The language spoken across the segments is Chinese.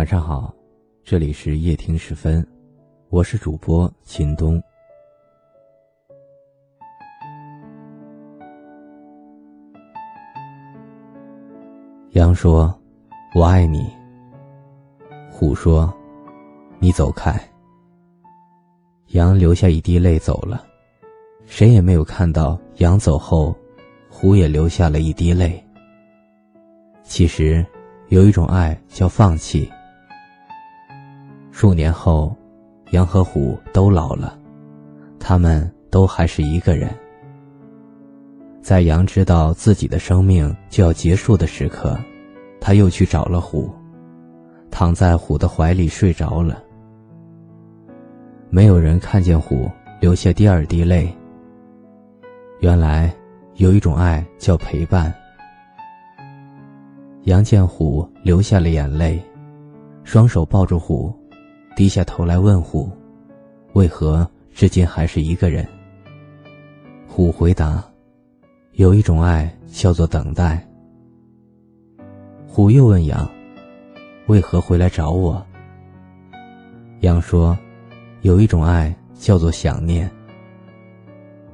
晚上好，这里是夜听时分，我是主播秦东。羊说：“我爱你。”虎说：“你走开。”羊流下一滴泪走了，谁也没有看到羊走后，虎也流下了一滴泪。其实，有一种爱叫放弃。数年后，羊和虎都老了，他们都还是一个人。在羊知道自己的生命就要结束的时刻，他又去找了虎，躺在虎的怀里睡着了。没有人看见虎流下第二滴泪。原来，有一种爱叫陪伴。杨见虎流下了眼泪，双手抱住虎，低下头来问虎：“为何至今还是一个人？”虎回答。有一种爱叫做等待。虎又问羊：“为何回来找我？”羊说：“有一种爱叫做想念。”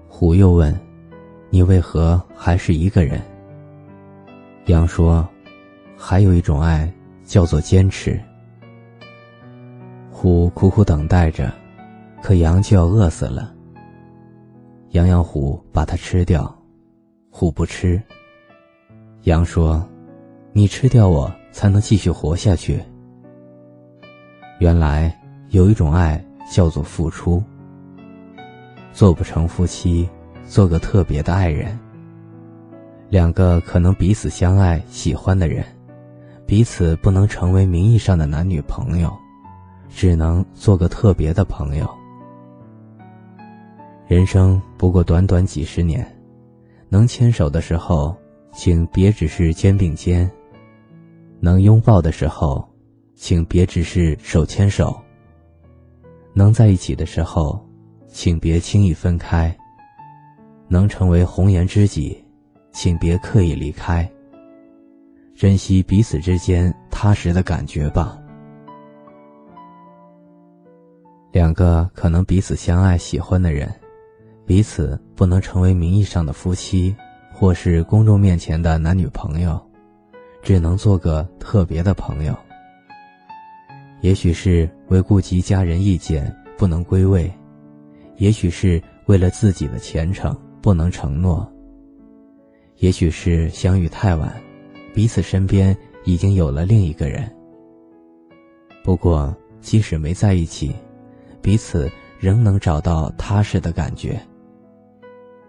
虎又问：“你为何还是一个人？”羊说：“还有一种爱叫做坚持。”虎苦苦等待着，可羊就要饿死了。羊要虎把它吃掉。虎不吃。羊说：“你吃掉我，才能继续活下去。”原来有一种爱叫做付出。做不成夫妻，做个特别的爱人。两个可能彼此相爱、喜欢的人，彼此不能成为名义上的男女朋友，只能做个特别的朋友。人生不过短短几十年。能牵手的时候，请别只是肩并肩；能拥抱的时候，请别只是手牵手；能在一起的时候，请别轻易分开；能成为红颜知己，请别刻意离开。珍惜彼此之间踏实的感觉吧。两个可能彼此相爱、喜欢的人。彼此不能成为名义上的夫妻，或是公众面前的男女朋友，只能做个特别的朋友。也许是为顾及家人意见不能归位，也许是为了自己的前程不能承诺，也许是相遇太晚，彼此身边已经有了另一个人。不过，即使没在一起，彼此仍能找到踏实的感觉。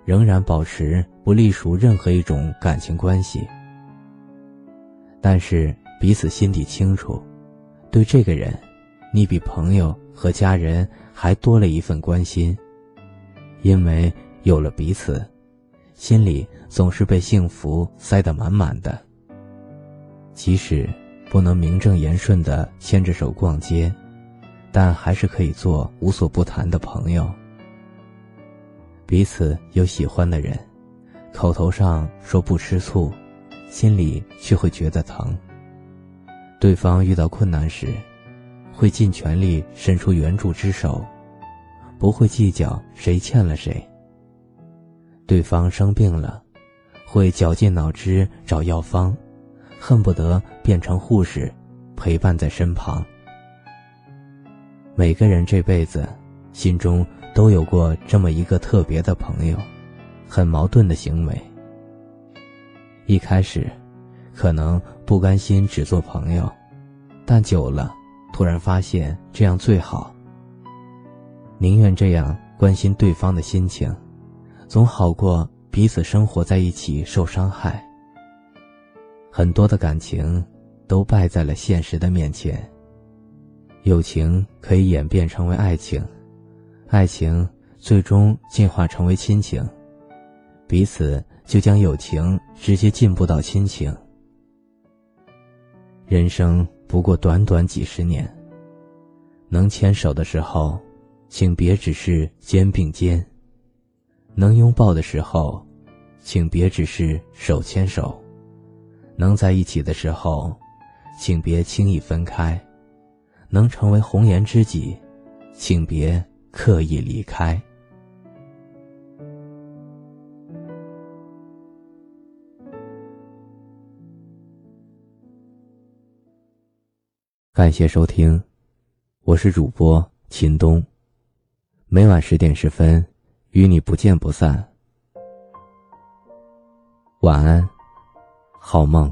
仍然保持不隶属任何一种感情关系，但是彼此心底清楚，对这个人，你比朋友和家人还多了一份关心。因为有了彼此，心里总是被幸福塞得满满的。即使不能名正言顺的牵着手逛街，但还是可以做无所不谈的朋友。彼此有喜欢的人，口头上说不吃醋，心里却会觉得疼。对方遇到困难时，会尽全力伸出援助之手，不会计较谁欠了谁。对方生病了，会绞尽脑汁找药方，恨不得变成护士，陪伴在身旁。每个人这辈子，心中。都有过这么一个特别的朋友，很矛盾的行为。一开始，可能不甘心只做朋友，但久了，突然发现这样最好。宁愿这样关心对方的心情，总好过彼此生活在一起受伤害。很多的感情都败在了现实的面前。友情可以演变成为爱情。爱情最终进化成为亲情，彼此就将友情直接进步到亲情。人生不过短短几十年，能牵手的时候，请别只是肩并肩；能拥抱的时候，请别只是手牵手；能在一起的时候，请别轻易分开。能成为红颜知己，请别刻意离开。感谢收听，我是主播秦东。每晚十点十分，与你不见不散。晚安，好梦。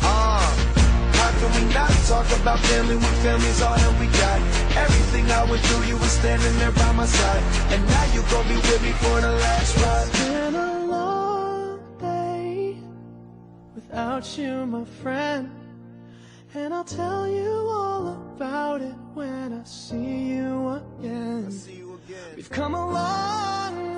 can we not talk about family when family's all that we got? Everything I went through, you were standing there by my side. And now you gon' be with me for the last ride. It's been a long day without you, my friend. And I'll tell you all about it when I see you again. See you again. We've come a long